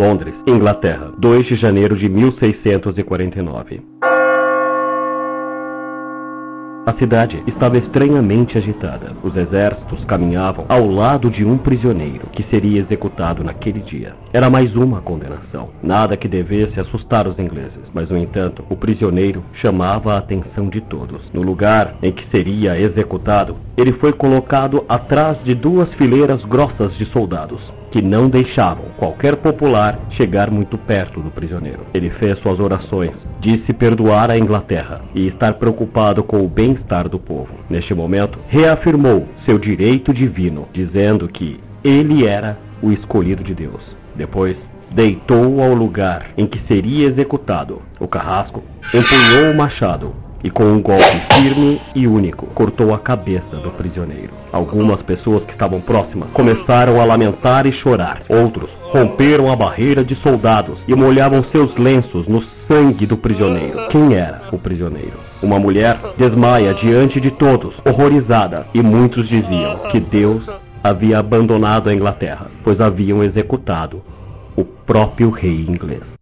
Londres, Inglaterra, 2 de janeiro de 1649. A cidade estava estranhamente agitada. Os exércitos caminhavam ao lado de um prisioneiro que seria executado naquele dia. Era mais uma condenação. Nada que devesse assustar os ingleses. Mas, no entanto, o prisioneiro chamava a atenção de todos. No lugar em que seria executado, ele foi colocado atrás de duas fileiras grossas de soldados que não deixavam qualquer popular chegar muito perto do prisioneiro. Ele fez suas orações, disse perdoar a Inglaterra e estar preocupado com o bem-estar do povo. Neste momento, reafirmou seu direito divino, dizendo que ele era o escolhido de Deus. Depois, deitou ao lugar em que seria executado. O carrasco empunhou o machado e com um golpe firme e único cortou a cabeça do prisioneiro. Algumas pessoas que estavam próximas começaram a lamentar e chorar. Outros romperam a barreira de soldados e molhavam seus lenços no sangue do prisioneiro. Quem era o prisioneiro? Uma mulher desmaia diante de todos, horrorizada, e muitos diziam que Deus havia abandonado a Inglaterra, pois haviam executado o próprio rei inglês.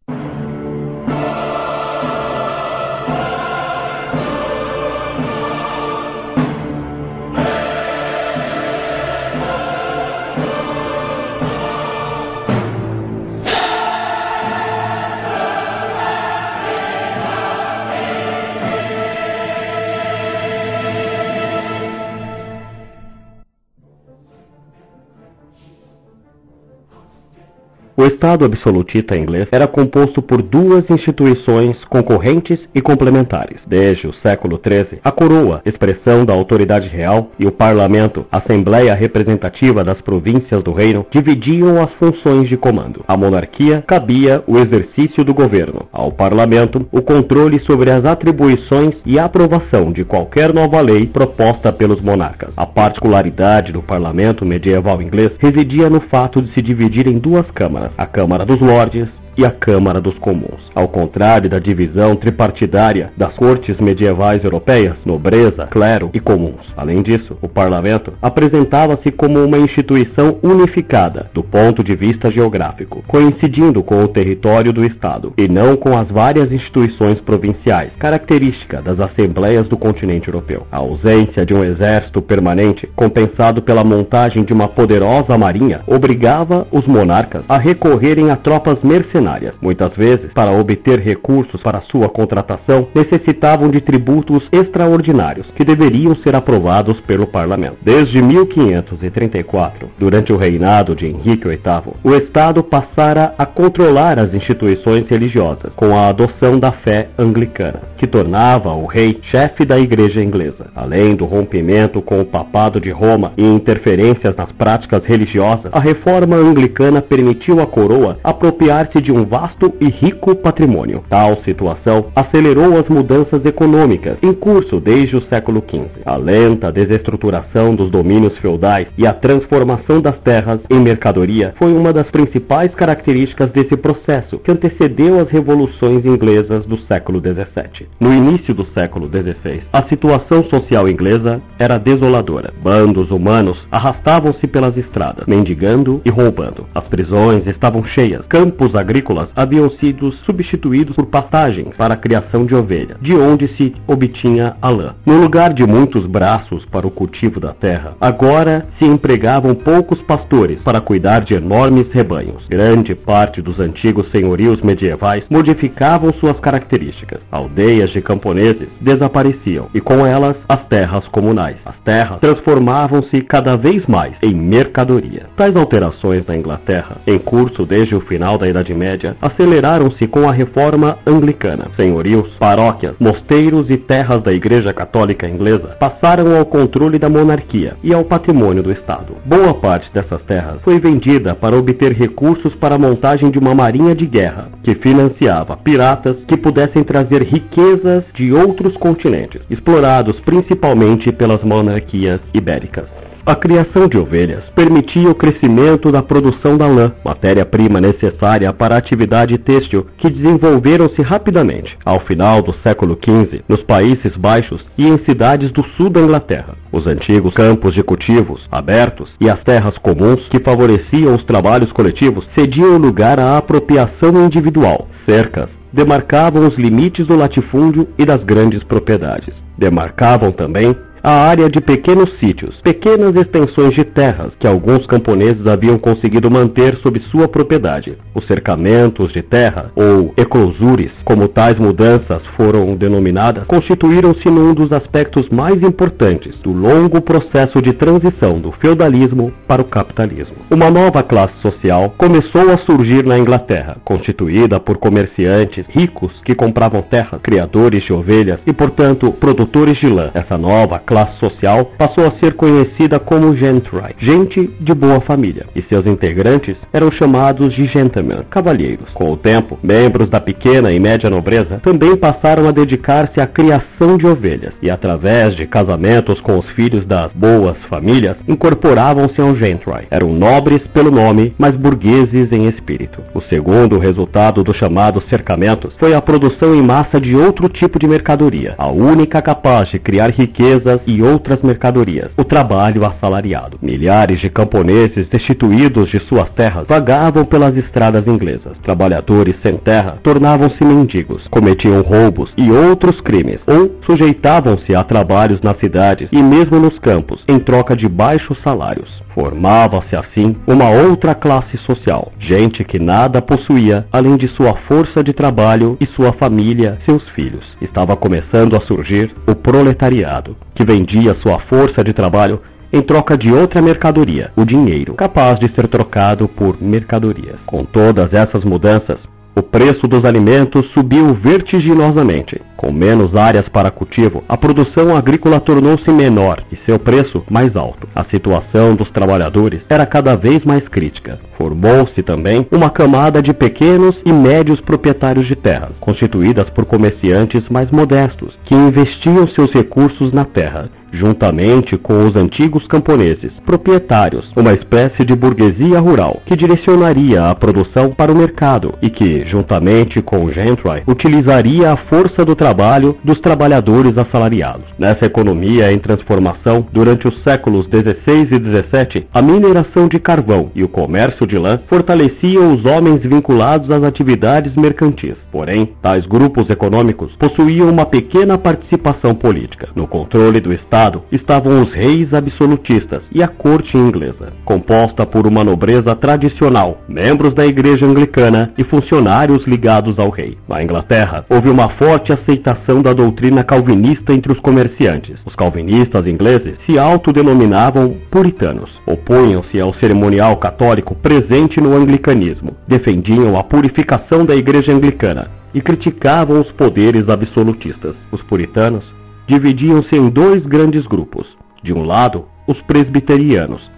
Estado absolutista inglês era composto por duas instituições concorrentes e complementares. Desde o século XIII, a coroa, expressão da autoridade real, e o parlamento, assembleia representativa das províncias do reino, dividiam as funções de comando. À monarquia cabia o exercício do governo, ao parlamento o controle sobre as atribuições e aprovação de qualquer nova lei proposta pelos monarcas. A particularidade do parlamento medieval inglês residia no fato de se dividir em duas câmaras a Câmara dos Lordes e a Câmara dos Comuns. Ao contrário da divisão tripartidária das cortes medievais europeias, nobreza, clero e comuns. Além disso, o parlamento apresentava-se como uma instituição unificada do ponto de vista geográfico, coincidindo com o território do Estado e não com as várias instituições provinciais, característica das assembleias do continente europeu. A ausência de um exército permanente, compensado pela montagem de uma poderosa marinha, obrigava os monarcas a recorrerem a tropas mercenárias Muitas vezes, para obter recursos para sua contratação, necessitavam de tributos extraordinários que deveriam ser aprovados pelo parlamento. Desde 1534, durante o reinado de Henrique VIII, o Estado passara a controlar as instituições religiosas com a adoção da fé anglicana, que tornava o rei chefe da igreja inglesa. Além do rompimento com o papado de Roma e interferências nas práticas religiosas, a reforma anglicana permitiu à coroa apropriar-se de um um vasto e rico patrimônio. Tal situação acelerou as mudanças econômicas em curso desde o século XV. A lenta desestruturação dos domínios feudais e a transformação das terras em mercadoria foi uma das principais características desse processo que antecedeu as revoluções inglesas do século XVII. No início do século XVI, a situação social inglesa era desoladora. Bandos humanos arrastavam-se pelas estradas, mendigando e roubando. As prisões estavam cheias, campos agrícolas agrícolas haviam sido substituídos por pastagens para a criação de ovelhas, de onde se obtinha a lã. No lugar de muitos braços para o cultivo da terra, agora se empregavam poucos pastores para cuidar de enormes rebanhos. Grande parte dos antigos senhorios medievais modificavam suas características. Aldeias de camponeses desapareciam e com elas as terras comunais. As terras transformavam-se cada vez mais em mercadoria. Tais alterações na Inglaterra, em curso desde o final da Idade Média, Média aceleraram-se com a reforma anglicana. Senhorios, paróquias, mosteiros e terras da Igreja Católica Inglesa passaram ao controle da monarquia e ao patrimônio do Estado. Boa parte dessas terras foi vendida para obter recursos para a montagem de uma marinha de guerra, que financiava piratas que pudessem trazer riquezas de outros continentes, explorados principalmente pelas monarquias ibéricas. A criação de ovelhas permitia o crescimento da produção da lã, matéria-prima necessária para a atividade têxtil, que desenvolveram-se rapidamente, ao final do século XV, nos Países Baixos e em cidades do sul da Inglaterra. Os antigos campos de cultivos abertos e as terras comuns que favoreciam os trabalhos coletivos cediam lugar à apropriação individual. Cercas demarcavam os limites do latifúndio e das grandes propriedades. Demarcavam também a área de pequenos sítios, pequenas extensões de terras que alguns camponeses haviam conseguido manter sob sua propriedade. Os cercamentos de terra, ou eclosures, como tais mudanças foram denominadas, constituíram-se num dos aspectos mais importantes do longo processo de transição do feudalismo para o capitalismo. Uma nova classe social começou a surgir na Inglaterra, constituída por comerciantes ricos que compravam terra, criadores de ovelhas e, portanto, produtores de lã. Essa nova classe social passou a ser conhecida como gentry, gente de boa família, e seus integrantes eram chamados de gentlemen, cavalheiros. Com o tempo, membros da pequena e média nobreza também passaram a dedicar-se à criação de ovelhas, e através de casamentos com os filhos das boas famílias, incorporavam-se ao gentry. Eram nobres pelo nome, mas burgueses em espírito. O segundo resultado dos chamados cercamentos foi a produção em massa de outro tipo de mercadoria, a única capaz de criar riquezas e outras mercadorias, o trabalho assalariado. Milhares de camponeses destituídos de suas terras vagavam pelas estradas inglesas. Trabalhadores sem terra tornavam-se mendigos, cometiam roubos e outros crimes, ou sujeitavam-se a trabalhos nas cidades e mesmo nos campos, em troca de baixos salários. Formava-se assim uma outra classe social, gente que nada possuía além de sua força de trabalho e sua família, seus filhos. Estava começando a surgir o proletariado, que vendia sua força de trabalho em troca de outra mercadoria, o dinheiro, capaz de ser trocado por mercadorias. Com todas essas mudanças, o preço dos alimentos subiu vertiginosamente. Com menos áreas para cultivo, a produção agrícola tornou-se menor e seu preço mais alto. A situação dos trabalhadores era cada vez mais crítica. Formou-se também uma camada de pequenos e médios proprietários de terras, constituídas por comerciantes mais modestos, que investiam seus recursos na terra, juntamente com os antigos camponeses, proprietários, uma espécie de burguesia rural, que direcionaria a produção para o mercado e que, juntamente com o gentry, utilizaria a força do trabalho dos trabalhadores assalariados. Nessa economia em transformação, durante os séculos XVI e XVII, a mineração de carvão e o comércio de lã fortaleciam os homens vinculados às atividades mercantis. Porém, tais grupos econômicos possuíam uma pequena participação política. No controle do Estado estavam os reis absolutistas e a corte inglesa, composta por uma nobreza tradicional, membros da igreja anglicana e funcionários ligados ao rei. Na Inglaterra, houve uma forte aceitação da doutrina calvinista entre os comerciantes. Os calvinistas ingleses se autodenominavam puritanos, opunham-se ao cerimonial católico presente no anglicanismo, defendiam a purificação da igreja anglicana e criticavam os poderes absolutistas. Os puritanos dividiam-se em dois grandes grupos. De um lado, os presbiterianos,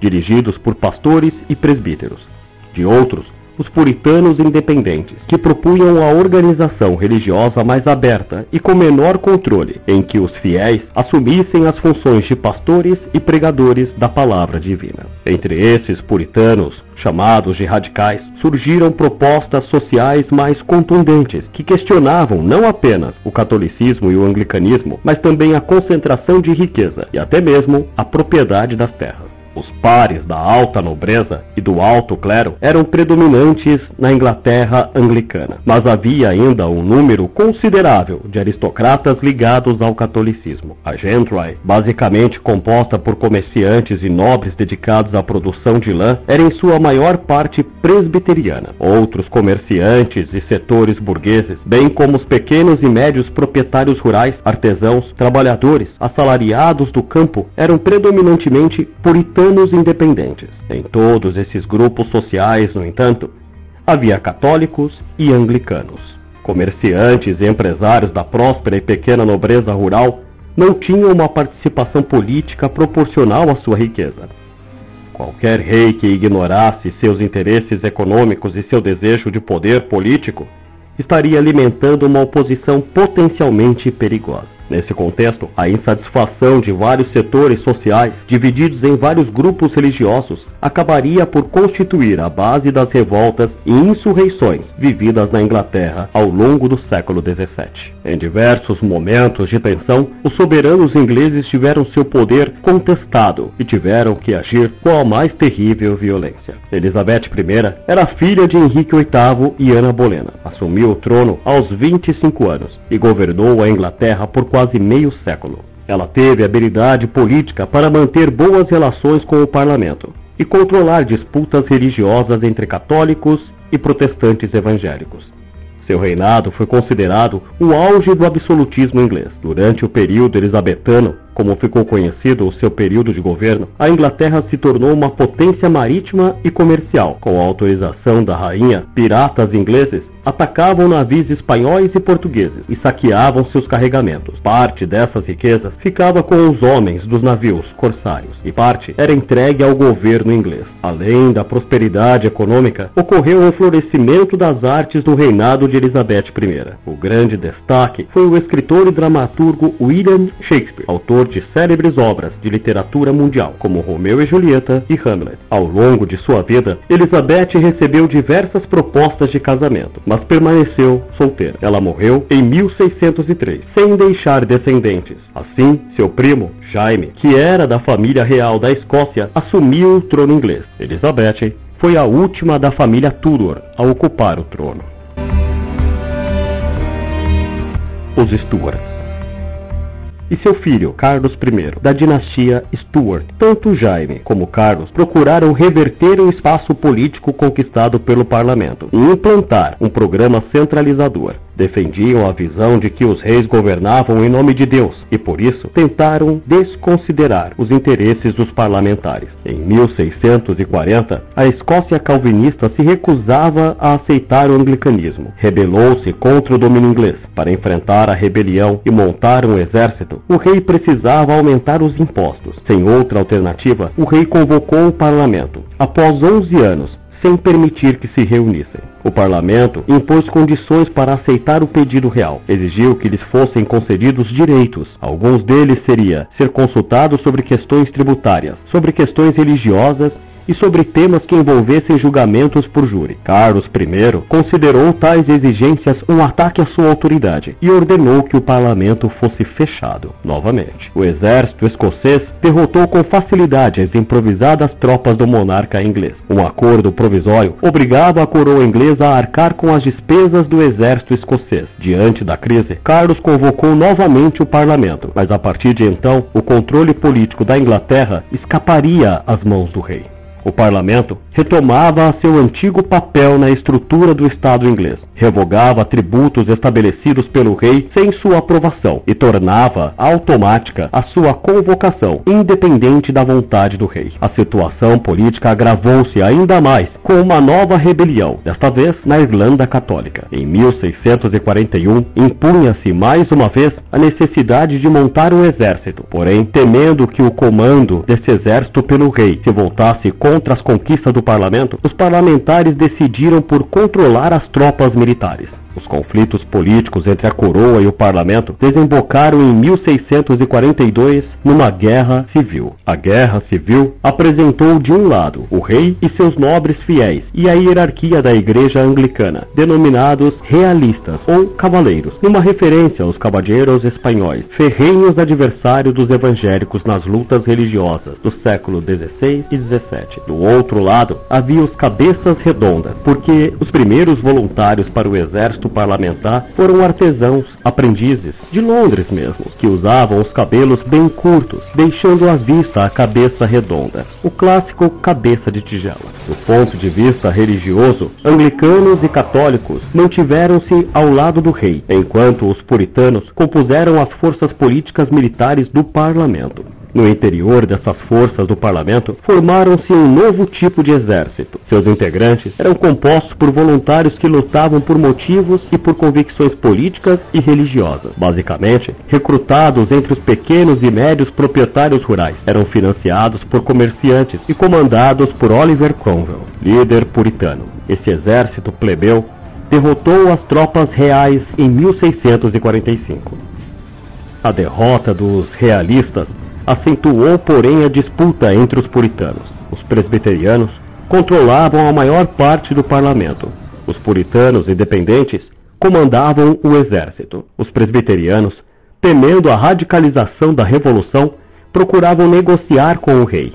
dirigidos por pastores e presbíteros. De outros, os puritanos independentes, que propunham a organização religiosa mais aberta e com menor controle, em que os fiéis assumissem as funções de pastores e pregadores da palavra divina. Entre esses puritanos, chamados de radicais, surgiram propostas sociais mais contundentes, que questionavam não apenas o catolicismo e o anglicanismo, mas também a concentração de riqueza e até mesmo a propriedade das terras. Os pares da alta nobreza e do alto clero eram predominantes na Inglaterra anglicana, mas havia ainda um número considerável de aristocratas ligados ao catolicismo. A gentry, basicamente composta por comerciantes e nobres dedicados à produção de lã, era em sua maior parte presbiteriana. Outros comerciantes e setores burgueses, bem como os pequenos e médios proprietários rurais, artesãos, trabalhadores, assalariados do campo, eram predominantemente puritanos independentes. Em todos esses grupos sociais, no entanto, havia católicos e anglicanos. Comerciantes e empresários da próspera e pequena nobreza rural não tinham uma participação política proporcional à sua riqueza. Qualquer rei que ignorasse seus interesses econômicos e seu desejo de poder político estaria alimentando uma oposição potencialmente perigosa. Nesse contexto, a insatisfação de vários setores sociais, divididos em vários grupos religiosos, acabaria por constituir a base das revoltas e insurreições vividas na Inglaterra ao longo do século XVII. Em diversos momentos de tensão, os soberanos ingleses tiveram seu poder contestado e tiveram que agir com a mais terrível violência. Elizabeth I era filha de Henrique VIII e Ana Bolena. Assumiu o trono aos 25 anos e governou a Inglaterra por quase meio século. Ela teve habilidade política para manter boas relações com o parlamento e controlar disputas religiosas entre católicos e protestantes evangélicos. Seu reinado foi considerado o auge do absolutismo inglês. Durante o período elizabetano, como ficou conhecido o seu período de governo, a Inglaterra se tornou uma potência marítima e comercial. Com a autorização da rainha, piratas ingleses atacavam navios espanhóis e portugueses e saqueavam seus carregamentos. Parte dessas riquezas ficava com os homens dos navios corsários e parte era entregue ao governo inglês. Além da prosperidade econômica, ocorreu o florescimento das artes no reinado de Elizabeth I. O grande destaque foi o escritor e dramaturgo William Shakespeare, autor de célebres obras de literatura mundial, como Romeu e Julieta e Hamlet. Ao longo de sua vida, Elizabeth recebeu diversas propostas de casamento, mas permaneceu solteira. Ela morreu em 1603, sem deixar descendentes. Assim, seu primo, Jaime, que era da família real da Escócia, assumiu o trono inglês. Elizabeth foi a última da família Tudor a ocupar o trono. Os Stuarts e seu filho, Carlos I, da dinastia Stuart. Tanto Jaime como Carlos procuraram reverter o espaço político conquistado pelo parlamento e implantar um programa centralizador defendiam a visão de que os reis governavam em nome de Deus e, por isso, tentaram desconsiderar os interesses dos parlamentares. Em 1640, a Escócia calvinista se recusava a aceitar o anglicanismo. Rebelou-se contra o domínio inglês. Para enfrentar a rebelião e montar um exército, o rei precisava aumentar os impostos. Sem outra alternativa, o rei convocou o parlamento. Após 11 anos, sem permitir que se reunissem. O parlamento impôs condições para aceitar o pedido real. Exigiu que lhes fossem concedidos direitos. Alguns deles seria ser consultado sobre questões tributárias, sobre questões religiosas e sobre temas que envolvessem julgamentos por júri. Carlos I considerou tais exigências um ataque à sua autoridade e ordenou que o parlamento fosse fechado. Novamente, o exército escocês derrotou com facilidade as improvisadas tropas do monarca inglês. Um acordo provisório obrigava a coroa inglesa a arcar com as despesas do exército escocês. Diante da crise, Carlos convocou novamente o parlamento, mas a partir de então, o controle político da Inglaterra escaparia às mãos do rei. O parlamento retomava seu antigo papel na estrutura do Estado inglês, revogava tributos estabelecidos pelo rei sem sua aprovação e tornava automática a sua convocação, independente da vontade do rei. A situação política agravou-se ainda mais com uma nova rebelião, desta vez na Irlanda Católica. Em 1641, impunha-se mais uma vez a necessidade de montar um exército, porém, temendo que o comando desse exército pelo rei se voltasse contra as conquistas do parlamento, os parlamentares decidiram por controlar as tropas militares. Os conflitos políticos entre a coroa e o parlamento desembocaram em 1642 numa guerra civil. A guerra civil apresentou de um lado o rei e seus nobres fiéis e a hierarquia da igreja anglicana, denominados realistas ou cavaleiros, numa referência aos caballeros espanhóis, ferrenhos adversários dos evangélicos nas lutas religiosas do século XVI e XVII. Do outro lado havia os cabeças redondas, porque os primeiros voluntários para o exército parlamentar foram artesãos, aprendizes, de Londres mesmo, que usavam os cabelos bem curtos, deixando à vista a cabeça redonda, o clássico cabeça de tigela. Do ponto de vista religioso, anglicanos e católicos mantiveram-se ao lado do rei, enquanto os puritanos compuseram as forças políticas militares do parlamento. No interior dessas forças do parlamento, formaram-se um novo tipo de exército. Seus integrantes eram compostos por voluntários que lutavam por motivos e por convicções políticas e religiosas. Basicamente, recrutados entre os pequenos e médios proprietários rurais, eram financiados por comerciantes e comandados por Oliver Cromwell, líder puritano. Esse exército plebeu derrotou as tropas reais em 1645. A derrota dos realistas acentuou, porém, a disputa entre os puritanos. Os presbiterianos controlavam a maior parte do parlamento. Os puritanos independentes comandavam o exército. Os presbiterianos, temendo a radicalização da revolução, procuravam negociar com o rei.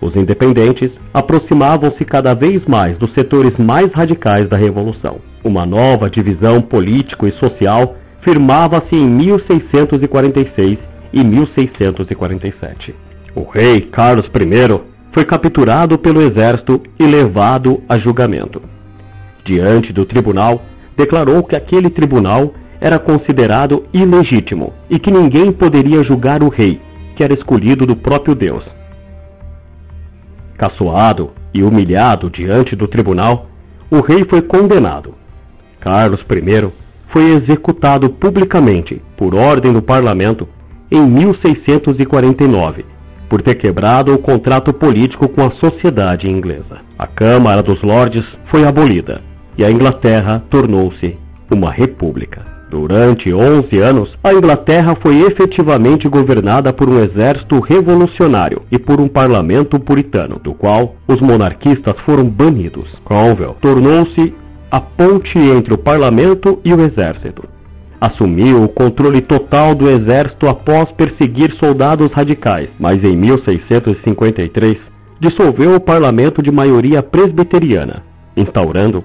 Os independentes aproximavam-se cada vez mais dos setores mais radicais da Revolução. Uma nova divisão político e social firmava-se em 1646 e 1647. O rei Carlos I foi capturado pelo exército e levado a julgamento. Diante do tribunal, declarou que aquele tribunal era considerado ilegítimo e que ninguém poderia julgar o rei, que era escolhido do próprio Deus. Caçoado e humilhado diante do tribunal, o rei foi condenado. Carlos I foi executado publicamente, por ordem do parlamento, em 1649, por ter quebrado o contrato político com a sociedade inglesa. A Câmara dos Lordes foi abolida e a Inglaterra tornou-se uma república. Durante 11 anos, a Inglaterra foi efetivamente governada por um exército revolucionário e por um parlamento puritano, do qual os monarquistas foram banidos. Cromwell tornou-se a ponte entre o parlamento e o exército. Assumiu o controle total do exército após perseguir soldados radicais, mas em 1653 dissolveu o parlamento de maioria presbiteriana, instaurando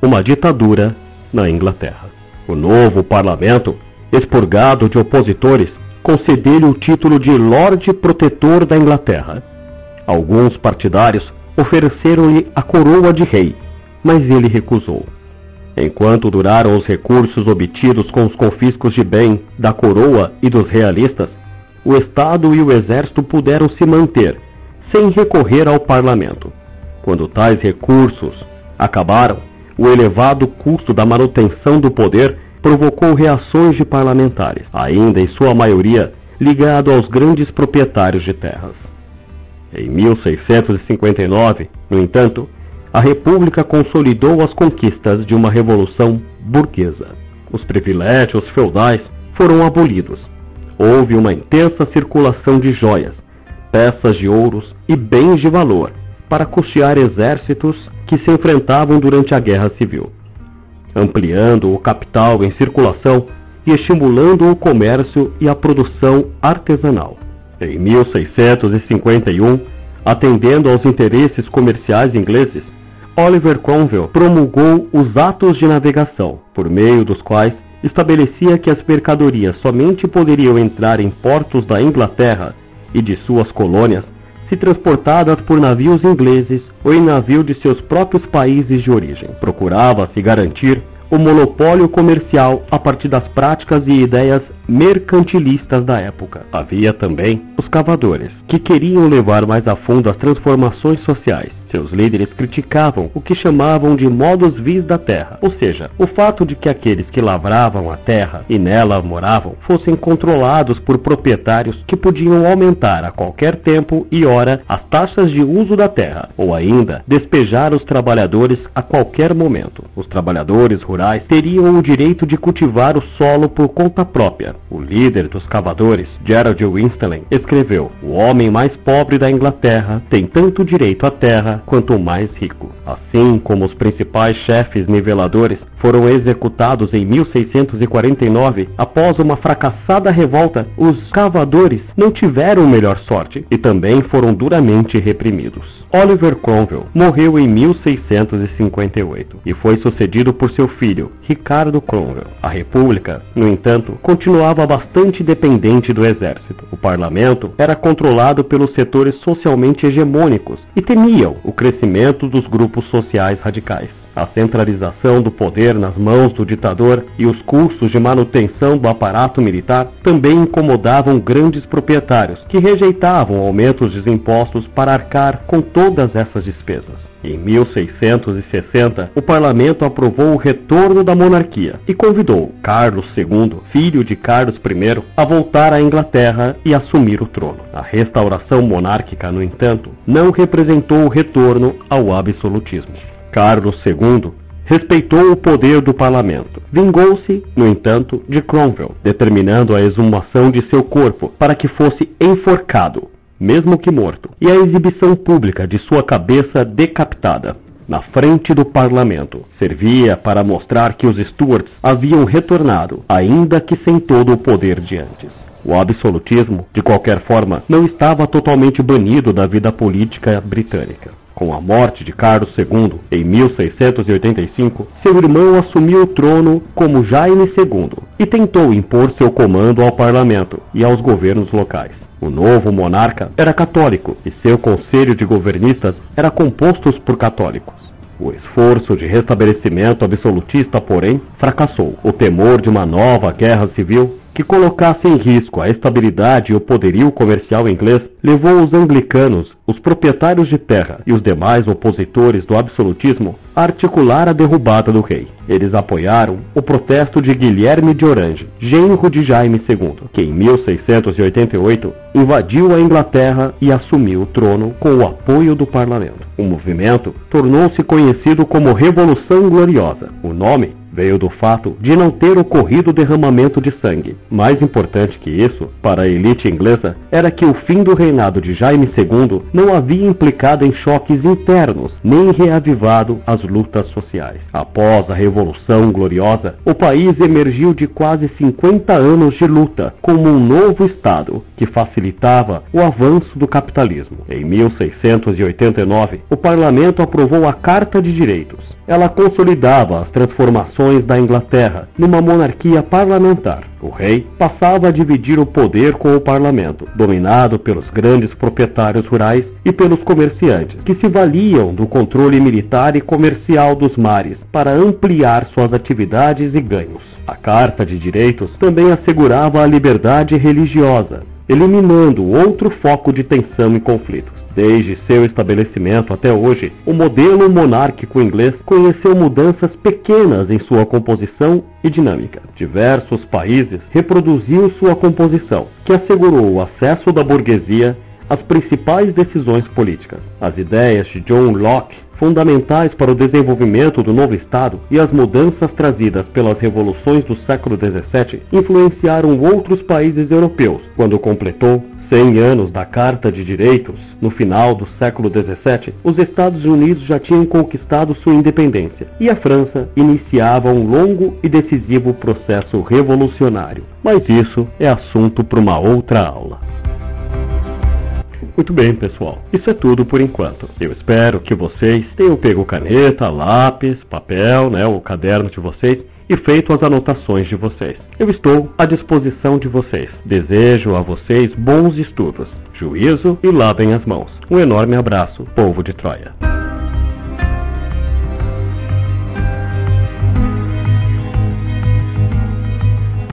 uma ditadura na Inglaterra. O novo parlamento, expurgado de opositores, concedeu-lhe o título de Lorde Protetor da Inglaterra. Alguns partidários ofereceram-lhe a coroa de rei, mas ele recusou. Enquanto duraram os recursos obtidos com os confiscos de bem da coroa e dos realistas, o Estado e o Exército puderam se manter, sem recorrer ao parlamento. Quando tais recursos acabaram, o elevado custo da manutenção do poder provocou reações de parlamentares, ainda em sua maioria ligado aos grandes proprietários de terras. Em 1659, no entanto, a República consolidou as conquistas de uma revolução burguesa. Os privilégios feudais foram abolidos. Houve uma intensa circulação de joias, peças de ouros e bens de valor para custear exércitos que se enfrentavam durante a Guerra Civil, ampliando o capital em circulação e estimulando o comércio e a produção artesanal. Em 1651, atendendo aos interesses comerciais ingleses, Oliver Cromwell promulgou os Atos de Navegação, por meio dos quais estabelecia que as mercadorias somente poderiam entrar em portos da Inglaterra e de suas colônias se transportadas por navios ingleses ou em navio de seus próprios países de origem. Procurava-se garantir o monopólio comercial a partir das práticas e ideias mercantilistas da época. Havia também os cavadores, que queriam levar mais a fundo as transformações sociais seus líderes criticavam o que chamavam de modos vis da terra, ou seja, o fato de que aqueles que lavravam a terra e nela moravam fossem controlados por proprietários que podiam aumentar a qualquer tempo e hora as taxas de uso da terra, ou ainda despejar os trabalhadores a qualquer momento. Os trabalhadores rurais teriam o direito de cultivar o solo por conta própria. O líder dos cavadores, Gerald Winstanley, escreveu: O homem mais pobre da Inglaterra tem tanto direito à terra quanto mais rico. Assim como os principais chefes niveladores foram executados em 1649 após uma fracassada revolta, os cavadores não tiveram melhor sorte e também foram duramente reprimidos. Oliver Cromwell morreu em 1658 e foi sucedido por seu filho, Ricardo Cromwell. A República, no entanto, continuava bastante dependente do exército. O parlamento era controlado pelos setores socialmente hegemônicos e temiam o crescimento dos grupos sociais radicais. A centralização do poder nas mãos do ditador e os custos de manutenção do aparato militar também incomodavam grandes proprietários, que rejeitavam aumentos de impostos para arcar com todas essas despesas. Em 1660, o parlamento aprovou o retorno da monarquia e convidou Carlos II, filho de Carlos I, a voltar à Inglaterra e assumir o trono. A restauração monárquica, no entanto, não representou o retorno ao absolutismo. Carlos II respeitou o poder do parlamento. Vingou-se, no entanto, de Cromwell, determinando a exumação de seu corpo para que fosse enforcado, mesmo que morto, e a exibição pública de sua cabeça decapitada. Na frente do parlamento, servia para mostrar que os Stuarts haviam retornado, ainda que sem todo o poder de antes. O absolutismo, de qualquer forma, não estava totalmente banido da vida política britânica. Com a morte de Carlos II em 1685, seu irmão assumiu o trono como Jaime II e tentou impor seu comando ao parlamento e aos governos locais. O novo monarca era católico e seu conselho de governistas era composto por católicos. O esforço de restabelecimento absolutista, porém, fracassou. O temor de uma nova guerra civil que colocasse em risco a estabilidade e o poderio comercial inglês levou os anglicanos, os proprietários de terra e os demais opositores do absolutismo a articular a derrubada do rei. Eles apoiaram o protesto de Guilherme de Orange, genro de Jaime II, que em 1688 invadiu a Inglaterra e assumiu o trono com o apoio do parlamento. O movimento tornou-se conhecido como Revolução Gloriosa. O nome veio do fato de não ter ocorrido derramamento de sangue. Mais importante que isso, para a elite inglesa, era que o fim do reinado de Jaime II não havia implicado em choques internos, nem reavivado as lutas sociais. Após a Revolução Gloriosa, o país emergiu de quase 50 anos de luta como um novo Estado que facilitava o avanço do capitalismo. Em 1689, o parlamento aprovou a Carta de Direitos, ela consolidava as transformações da Inglaterra numa monarquia parlamentar. O rei passava a dividir o poder com o parlamento, dominado pelos grandes proprietários rurais e pelos comerciantes, que se valiam do controle militar e comercial dos mares para ampliar suas atividades e ganhos. A Carta de Direitos também assegurava a liberdade religiosa, eliminando outro foco de tensão e conflitos. Desde seu estabelecimento até hoje, o modelo monárquico inglês conheceu mudanças pequenas em sua composição e dinâmica. Diversos países reproduziu sua composição, que assegurou o acesso da burguesia às principais decisões políticas. As ideias de John Locke fundamentais para o desenvolvimento do novo Estado e as mudanças trazidas pelas revoluções do século XVII influenciaram outros países europeus, quando completou 100 anos da Carta de Direitos, no final do século XVII, os Estados Unidos já tinham conquistado sua independência e a França iniciava um longo e decisivo processo revolucionário. Mas isso é assunto para uma outra aula. Muito bem, pessoal. Isso é tudo por enquanto. Eu espero que vocês tenham pego caneta, lápis, papel, né, o caderno de vocês e feito as anotações de vocês. Eu estou à disposição de vocês. Desejo a vocês bons estudos, juízo e lavem as mãos. Um enorme abraço, povo de Troia.